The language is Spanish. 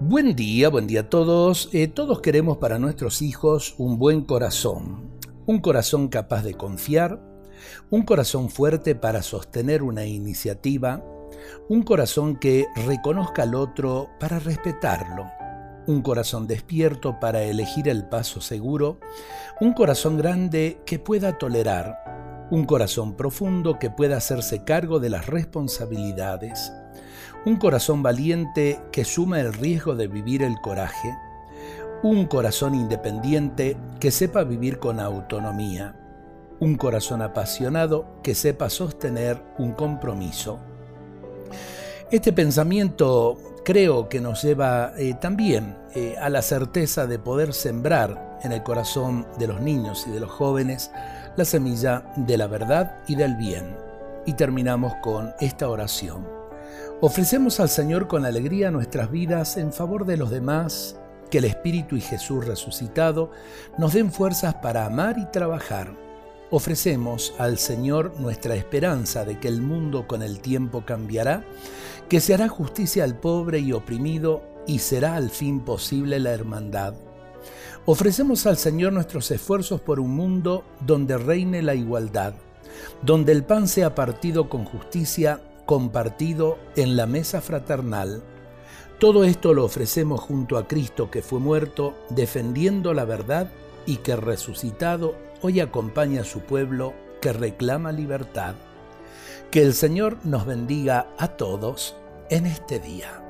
Buen día, buen día a todos. Eh, todos queremos para nuestros hijos un buen corazón, un corazón capaz de confiar, un corazón fuerte para sostener una iniciativa, un corazón que reconozca al otro para respetarlo, un corazón despierto para elegir el paso seguro, un corazón grande que pueda tolerar, un corazón profundo que pueda hacerse cargo de las responsabilidades, un corazón valiente que suma el riesgo de vivir el coraje, un corazón independiente que sepa vivir con autonomía, un corazón apasionado que sepa sostener un compromiso. Este pensamiento creo que nos lleva eh, también eh, a la certeza de poder sembrar en el corazón de los niños y de los jóvenes la semilla de la verdad y del bien. Y terminamos con esta oración. Ofrecemos al Señor con alegría nuestras vidas en favor de los demás, que el Espíritu y Jesús resucitado nos den fuerzas para amar y trabajar. Ofrecemos al Señor nuestra esperanza de que el mundo con el tiempo cambiará, que se hará justicia al pobre y oprimido y será al fin posible la hermandad. Ofrecemos al Señor nuestros esfuerzos por un mundo donde reine la igualdad, donde el pan sea partido con justicia compartido en la mesa fraternal. Todo esto lo ofrecemos junto a Cristo que fue muerto, defendiendo la verdad y que resucitado hoy acompaña a su pueblo que reclama libertad. Que el Señor nos bendiga a todos en este día.